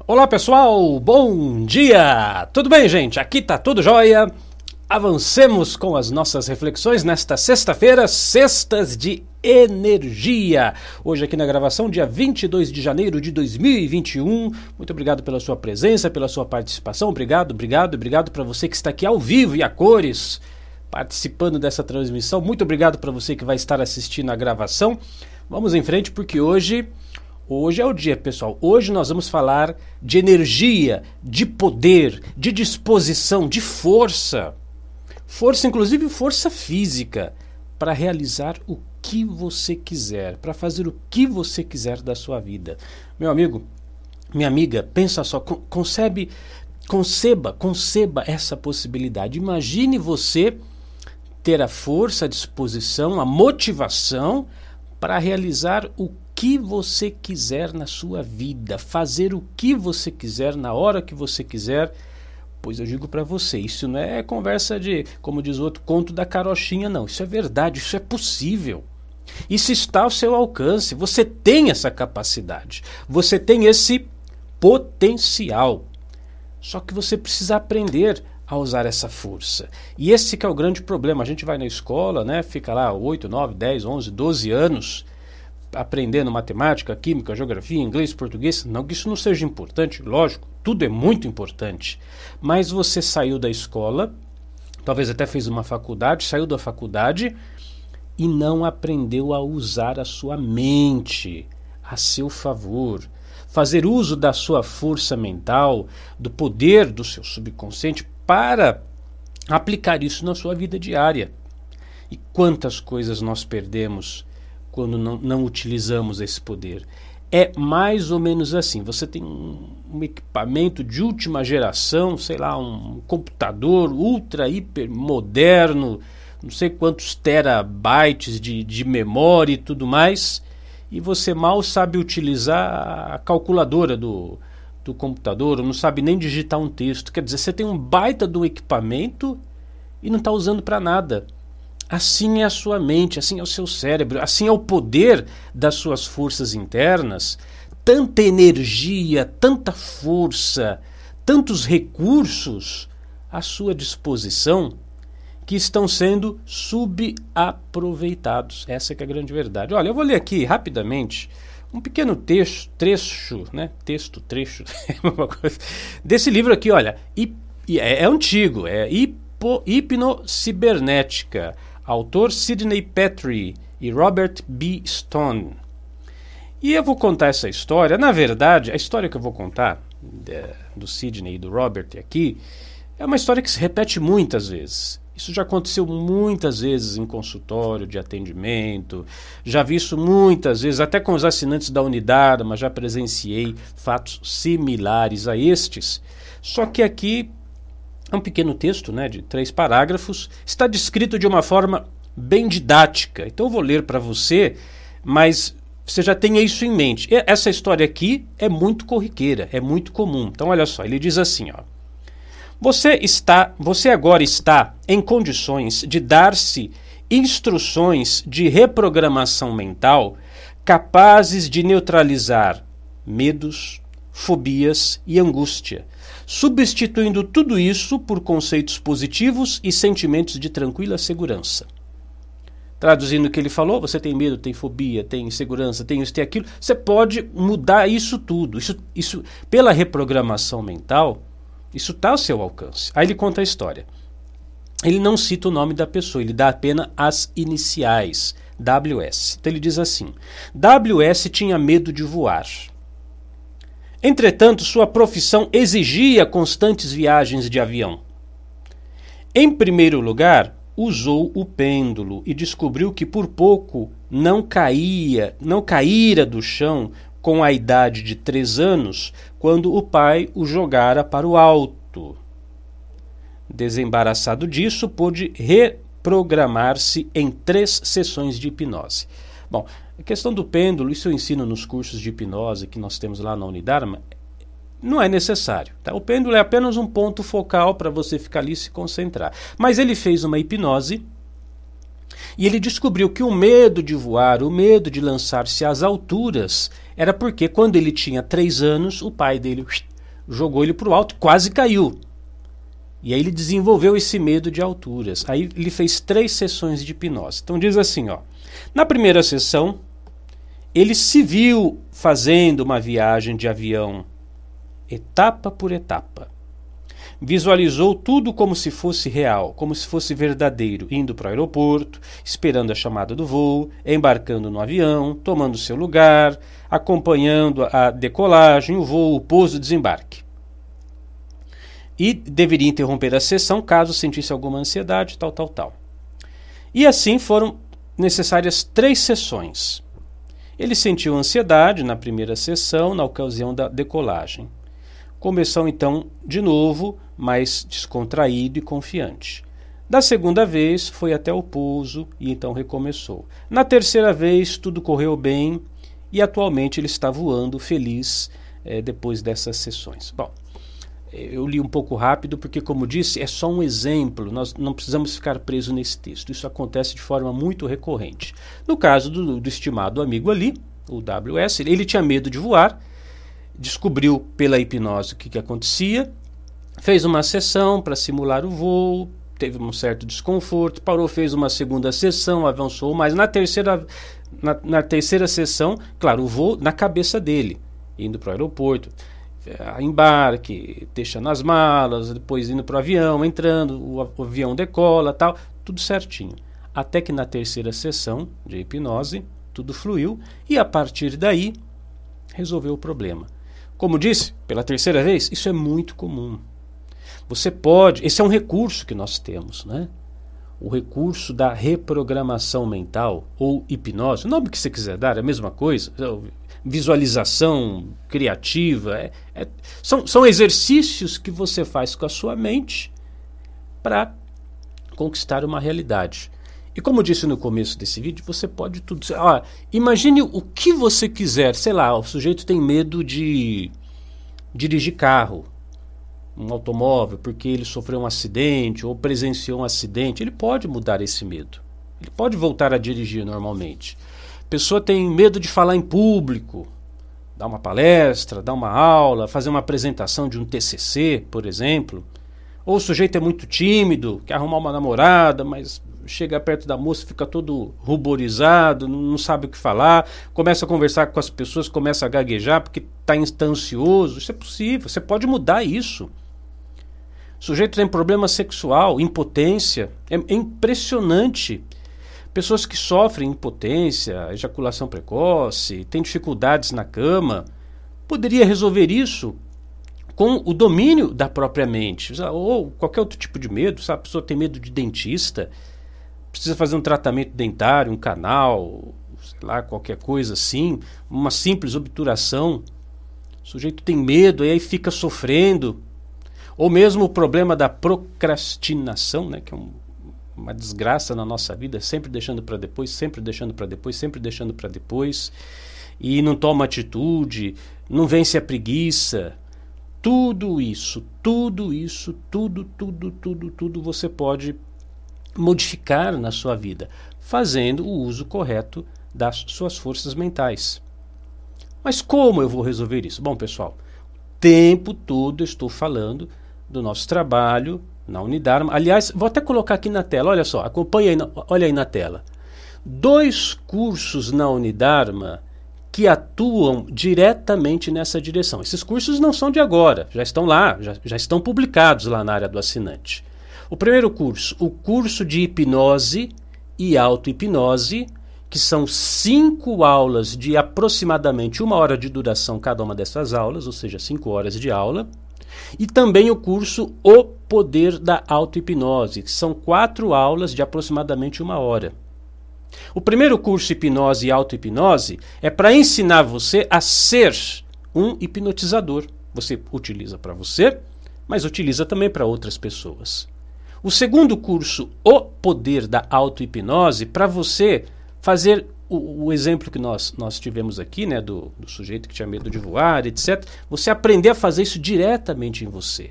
Olá pessoal, bom dia! Tudo bem, gente? Aqui tá tudo jóia. Avancemos com as nossas reflexões nesta sexta-feira, Sextas de Energia. Hoje aqui na gravação, dia 22 de janeiro de 2021. Muito obrigado pela sua presença, pela sua participação. Obrigado, obrigado, obrigado para você que está aqui ao vivo e a cores participando dessa transmissão. Muito obrigado para você que vai estar assistindo a gravação. Vamos em frente porque hoje Hoje é o dia, pessoal. Hoje nós vamos falar de energia, de poder, de disposição, de força. Força, inclusive força física, para realizar o que você quiser, para fazer o que você quiser da sua vida. Meu amigo, minha amiga, pensa só, concebe, conceba, conceba essa possibilidade. Imagine você ter a força, a disposição, a motivação para realizar o que você quiser na sua vida, fazer o que você quiser na hora que você quiser. Pois eu digo para você, isso não é conversa de, como diz o outro, conto da carochinha, não. Isso é verdade, isso é possível. Isso está ao seu alcance. Você tem essa capacidade. Você tem esse potencial. Só que você precisa aprender a usar essa força. E esse que é o grande problema. A gente vai na escola, né, fica lá 8, 9, 10, 11, 12 anos aprendendo matemática, química, geografia, inglês, português. Não que isso não seja importante, lógico, tudo é muito importante. Mas você saiu da escola, talvez até fez uma faculdade, saiu da faculdade e não aprendeu a usar a sua mente a seu favor. Fazer uso da sua força mental, do poder do seu subconsciente para aplicar isso na sua vida diária. E quantas coisas nós perdemos quando não, não utilizamos esse poder. É mais ou menos assim: você tem um, um equipamento de última geração, sei lá, um computador ultra, hiper moderno, não sei quantos terabytes de, de memória e tudo mais, e você mal sabe utilizar a calculadora do, do computador, não sabe nem digitar um texto. Quer dizer, você tem um baita do equipamento e não está usando para nada. Assim é a sua mente, assim é o seu cérebro, assim é o poder das suas forças internas. Tanta energia, tanta força, tantos recursos à sua disposição que estão sendo subaproveitados. Essa é, é a grande verdade. Olha, eu vou ler aqui rapidamente um pequeno texto, trecho, né? Texto, trecho, desse livro aqui, olha, é, é antigo, é hipo, hipnocibernética autor Sidney Petrie e Robert B. Stone. E eu vou contar essa história. Na verdade, a história que eu vou contar do Sidney e do Robert aqui é uma história que se repete muitas vezes. Isso já aconteceu muitas vezes em consultório de atendimento, já vi isso muitas vezes, até com os assinantes da unidade, mas já presenciei fatos similares a estes. Só que aqui é um pequeno texto né, de três parágrafos, está descrito de uma forma bem didática. Então eu vou ler para você, mas você já tenha isso em mente. Essa história aqui é muito corriqueira, é muito comum. Então olha só, ele diz assim, ó: Você está, você agora está em condições de dar-se instruções de reprogramação mental capazes de neutralizar medos, fobias e angústia substituindo tudo isso por conceitos positivos e sentimentos de tranquila segurança. Traduzindo o que ele falou, você tem medo, tem fobia, tem insegurança, tem isso, tem aquilo. Você pode mudar isso tudo. Isso, isso pela reprogramação mental, isso está ao seu alcance. Aí ele conta a história. Ele não cita o nome da pessoa, ele dá apenas as iniciais, WS. Então ele diz assim: WS tinha medo de voar. Entretanto, sua profissão exigia constantes viagens de avião. Em primeiro lugar, usou o pêndulo e descobriu que por pouco não caía, não caíra do chão com a idade de três anos, quando o pai o jogara para o alto. Desembaraçado disso, pôde reprogramar-se em três sessões de hipnose. Bom, a questão do pêndulo, isso eu ensino nos cursos de hipnose que nós temos lá na Unidarma, não é necessário. Tá? O pêndulo é apenas um ponto focal para você ficar ali e se concentrar. Mas ele fez uma hipnose e ele descobriu que o medo de voar, o medo de lançar-se às alturas, era porque quando ele tinha três anos, o pai dele jogou ele para o alto, quase caiu. E aí ele desenvolveu esse medo de alturas. Aí ele fez três sessões de hipnose. Então diz assim, ó. Na primeira sessão, ele se viu fazendo uma viagem de avião, etapa por etapa. Visualizou tudo como se fosse real, como se fosse verdadeiro, indo para o aeroporto, esperando a chamada do voo, embarcando no avião, tomando seu lugar, acompanhando a decolagem, o voo, o pouso, o desembarque e deveria interromper a sessão caso sentisse alguma ansiedade, tal, tal, tal. E assim foram necessárias três sessões. Ele sentiu ansiedade na primeira sessão, na ocasião da decolagem. Começou então de novo, mais descontraído e confiante. Da segunda vez, foi até o pouso e então recomeçou. Na terceira vez, tudo correu bem e atualmente ele está voando feliz eh, depois dessas sessões. Bom, eu li um pouco rápido porque, como disse, é só um exemplo, nós não precisamos ficar presos nesse texto. Isso acontece de forma muito recorrente. No caso do, do estimado amigo ali, o WS, ele tinha medo de voar, descobriu pela hipnose o que, que acontecia, fez uma sessão para simular o voo, teve um certo desconforto, parou, fez uma segunda sessão, avançou, mas na terceira, na, na terceira sessão, claro, o voo na cabeça dele, indo para o aeroporto embarque, deixando as malas, depois indo para o avião, entrando, o, o avião decola, tal, tudo certinho. Até que na terceira sessão de hipnose, tudo fluiu e a partir daí resolveu o problema. Como disse, pela terceira vez, isso é muito comum. Você pode, esse é um recurso que nós temos, né? O recurso da reprogramação mental ou hipnose, o nome que você quiser dar, é a mesma coisa visualização criativa. É, é, são, são exercícios que você faz com a sua mente para conquistar uma realidade. E como eu disse no começo desse vídeo, você pode tudo. Ó, imagine o que você quiser. Sei lá, o sujeito tem medo de dirigir carro, um automóvel, porque ele sofreu um acidente ou presenciou um acidente. Ele pode mudar esse medo. Ele pode voltar a dirigir normalmente pessoa tem medo de falar em público, dar uma palestra, dar uma aula, fazer uma apresentação de um TCC, por exemplo. Ou o sujeito é muito tímido, quer arrumar uma namorada, mas chega perto da moça, fica todo ruborizado, não sabe o que falar, começa a conversar com as pessoas, começa a gaguejar porque está ansioso. Isso é possível, você pode mudar isso. O sujeito tem problema sexual, impotência. É, é impressionante Pessoas que sofrem impotência, ejaculação precoce, têm dificuldades na cama, poderia resolver isso com o domínio da própria mente, ou qualquer outro tipo de medo, sabe? A pessoa tem medo de dentista, precisa fazer um tratamento dentário, um canal, sei lá, qualquer coisa assim, uma simples obturação. O sujeito tem medo e aí fica sofrendo. Ou mesmo o problema da procrastinação, né, que é um uma desgraça na nossa vida, sempre deixando para depois, sempre deixando para depois, sempre deixando para depois, e não toma atitude, não vence a preguiça. Tudo isso, tudo isso, tudo, tudo, tudo, tudo você pode modificar na sua vida, fazendo o uso correto das suas forças mentais. Mas como eu vou resolver isso? Bom, pessoal, o tempo todo eu estou falando do nosso trabalho na Unidarma. Aliás, vou até colocar aqui na tela, olha só, acompanha aí, olha aí na tela. Dois cursos na Unidarma que atuam diretamente nessa direção. Esses cursos não são de agora, já estão lá, já, já estão publicados lá na área do assinante. O primeiro curso, o curso de hipnose e auto-hipnose, que são cinco aulas de aproximadamente uma hora de duração cada uma dessas aulas, ou seja, cinco horas de aula. E também o curso O Poder da Auto-Hipnose, que são quatro aulas de aproximadamente uma hora. O primeiro curso Hipnose e Auto-Hipnose é para ensinar você a ser um hipnotizador. Você utiliza para você, mas utiliza também para outras pessoas. O segundo curso, O Poder da Auto-Hipnose, para você fazer o, o, exemplo que nós, nós tivemos aqui, né, do, do sujeito que tinha medo de voar, etc., você aprender a fazer isso diretamente em você.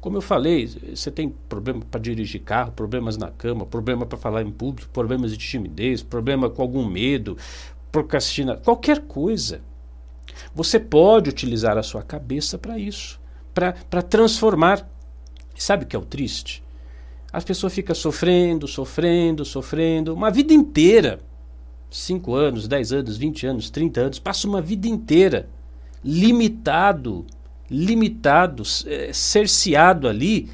Como eu falei, você tem problema para dirigir carro, problemas na cama, problema para falar em público, problemas de timidez, problema com algum medo, procrastina, qualquer coisa. Você pode utilizar a sua cabeça para isso, para transformar. Sabe o que é o triste? As pessoas ficam sofrendo, sofrendo, sofrendo, uma vida inteira. 5 anos, 10 anos, 20 anos, 30 anos, passa uma vida inteira limitado, limitado, é, cerceado ali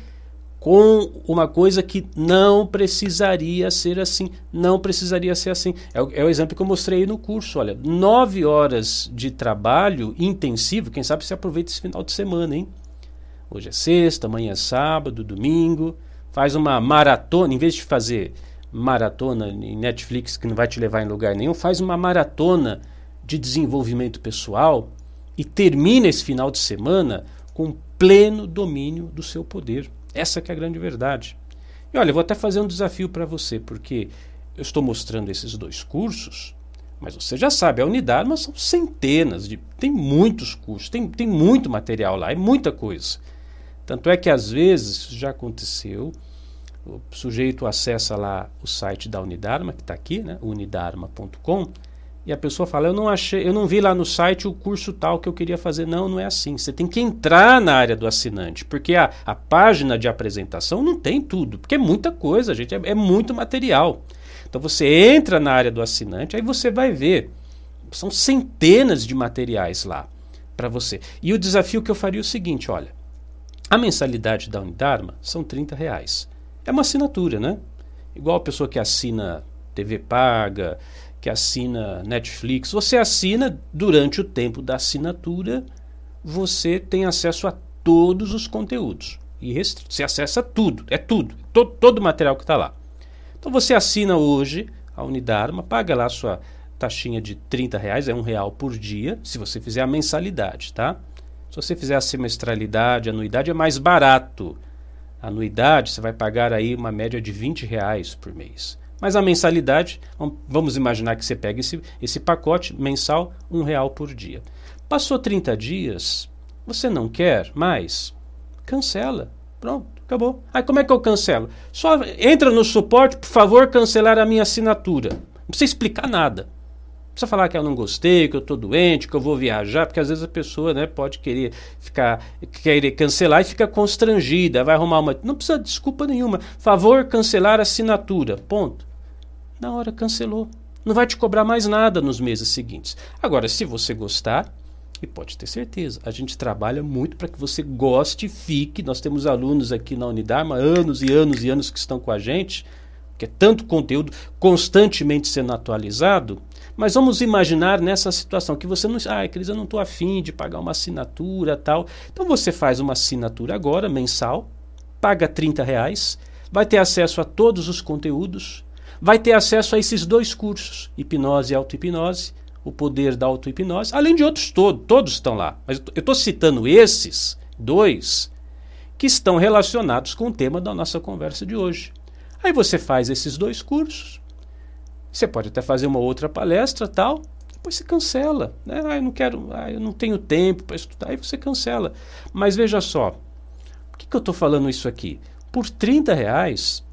com uma coisa que não precisaria ser assim, não precisaria ser assim. É o, é o exemplo que eu mostrei no curso. Olha, nove horas de trabalho intensivo, quem sabe você aproveita esse final de semana, hein? Hoje é sexta, amanhã é sábado, domingo. Faz uma maratona, em vez de fazer maratona em Netflix que não vai te levar em lugar nenhum, faz uma maratona de desenvolvimento pessoal e termina esse final de semana com pleno domínio do seu poder. Essa é a grande verdade. E olha, eu vou até fazer um desafio para você, porque eu estou mostrando esses dois cursos, mas você já sabe, a unidade mas são centenas de. Tem muitos cursos, tem, tem muito material lá, é muita coisa. Tanto é que às vezes já aconteceu, o sujeito acessa lá o site da Unidarma, que está aqui, né, unidarma.com, e a pessoa fala: Eu não achei, eu não vi lá no site o curso tal que eu queria fazer. Não, não é assim. Você tem que entrar na área do assinante, porque a, a página de apresentação não tem tudo, porque é muita coisa, gente, é, é muito material. Então você entra na área do assinante, aí você vai ver. São centenas de materiais lá para você. E o desafio que eu faria é o seguinte: olha, a mensalidade da Unidarma são 30 reais. É uma assinatura, né? Igual a pessoa que assina TV paga, que assina Netflix, você assina durante o tempo da assinatura, você tem acesso a todos os conteúdos. E você acessa tudo, é tudo, todo, todo o material que está lá. Então você assina hoje a Unidarma, paga lá sua taxinha de 30 reais, é um real por dia, se você fizer a mensalidade, tá? Se você fizer a semestralidade, a anuidade é mais barato. Anuidade você vai pagar aí uma média de 20 reais por mês. Mas a mensalidade, vamos imaginar que você pega esse, esse pacote mensal, um real por dia. Passou 30 dias, você não quer mais? Cancela. Pronto, acabou. Aí como é que eu cancelo? Só entra no suporte, por favor, cancelar a minha assinatura. Não precisa explicar nada. Precisa falar que eu não gostei, que eu estou doente, que eu vou viajar, porque às vezes a pessoa né, pode querer ficar, querer cancelar e fica constrangida, vai arrumar uma. Não precisa de desculpa nenhuma. Favor cancelar a assinatura. Ponto na hora cancelou. Não vai te cobrar mais nada nos meses seguintes. Agora, se você gostar, e pode ter certeza, a gente trabalha muito para que você goste e fique. Nós temos alunos aqui na Unidarma, anos e anos e anos que estão com a gente, que é tanto conteúdo constantemente sendo atualizado. Mas vamos imaginar nessa situação que você não. Ah, Cris, eu não estou afim de pagar uma assinatura tal. Então você faz uma assinatura agora, mensal, paga 30 reais, vai ter acesso a todos os conteúdos vai ter acesso a esses dois cursos, hipnose e auto-hipnose, o poder da auto-hipnose, além de outros todos, todos estão lá. Mas eu estou citando esses dois que estão relacionados com o tema da nossa conversa de hoje. Aí você faz esses dois cursos, você pode até fazer uma outra palestra tal, depois você cancela. Né? Ah, eu não quero, ah, eu não tenho tempo para estudar, aí você cancela. Mas veja só, por que, que eu estou falando isso aqui? Por 30 reais,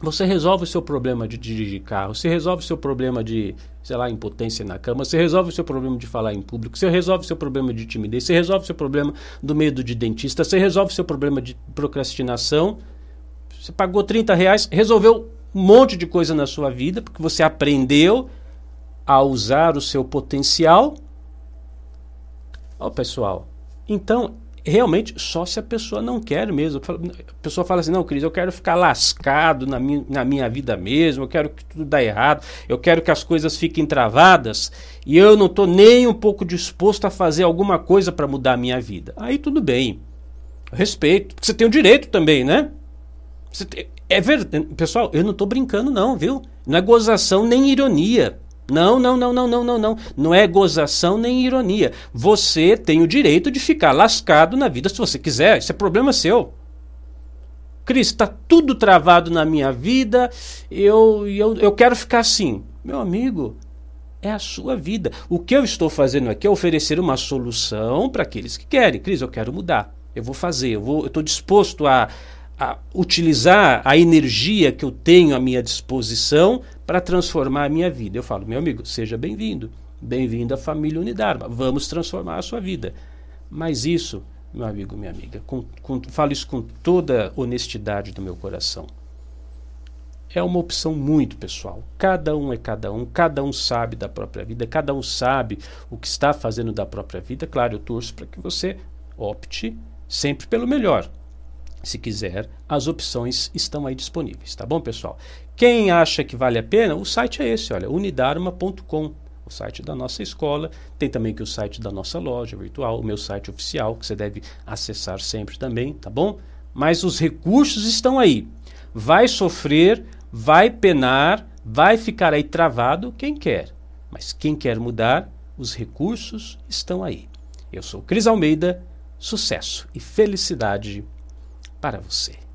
você resolve o seu problema de dirigir carro, você resolve o seu problema de, sei lá, impotência na cama, você resolve o seu problema de falar em público, você resolve o seu problema de timidez, você resolve o seu problema do medo de dentista, você resolve o seu problema de procrastinação. Você pagou 30 reais, resolveu um monte de coisa na sua vida, porque você aprendeu a usar o seu potencial. Ó, pessoal, então realmente só se a pessoa não quer mesmo. A pessoa fala assim: não, Cris, eu quero ficar lascado na minha, na minha vida mesmo, eu quero que tudo dê errado, eu quero que as coisas fiquem travadas e eu não estou nem um pouco disposto a fazer alguma coisa para mudar a minha vida. Aí tudo bem, respeito, você tem o direito também, né? É verdade, pessoal, eu não estou brincando, não, viu? Não é gozação nem ironia. Não, não, não, não, não, não, não. Não é gozação nem ironia. Você tem o direito de ficar lascado na vida se você quiser. Isso é problema seu. Cris, está tudo travado na minha vida. Eu, eu, eu quero ficar assim. Meu amigo, é a sua vida. O que eu estou fazendo aqui é oferecer uma solução para aqueles que querem. Cris, eu quero mudar. Eu vou fazer. Eu estou disposto a, a utilizar a energia que eu tenho à minha disposição para transformar a minha vida. Eu falo, meu amigo, seja bem-vindo. Bem-vindo à família Unidarma. Vamos transformar a sua vida. Mas isso, meu amigo, minha amiga, com, com, falo isso com toda honestidade do meu coração. É uma opção muito pessoal. Cada um é cada um, cada um sabe da própria vida, cada um sabe o que está fazendo da própria vida. Claro, eu torço para que você opte sempre pelo melhor. Se quiser, as opções estão aí disponíveis, tá bom, pessoal? Quem acha que vale a pena, o site é esse, olha, unidarma.com, o site da nossa escola. Tem também que o site da nossa loja virtual, o meu site oficial, que você deve acessar sempre também, tá bom? Mas os recursos estão aí. Vai sofrer, vai penar, vai ficar aí travado quem quer. Mas quem quer mudar, os recursos estão aí. Eu sou Cris Almeida, sucesso e felicidade para você.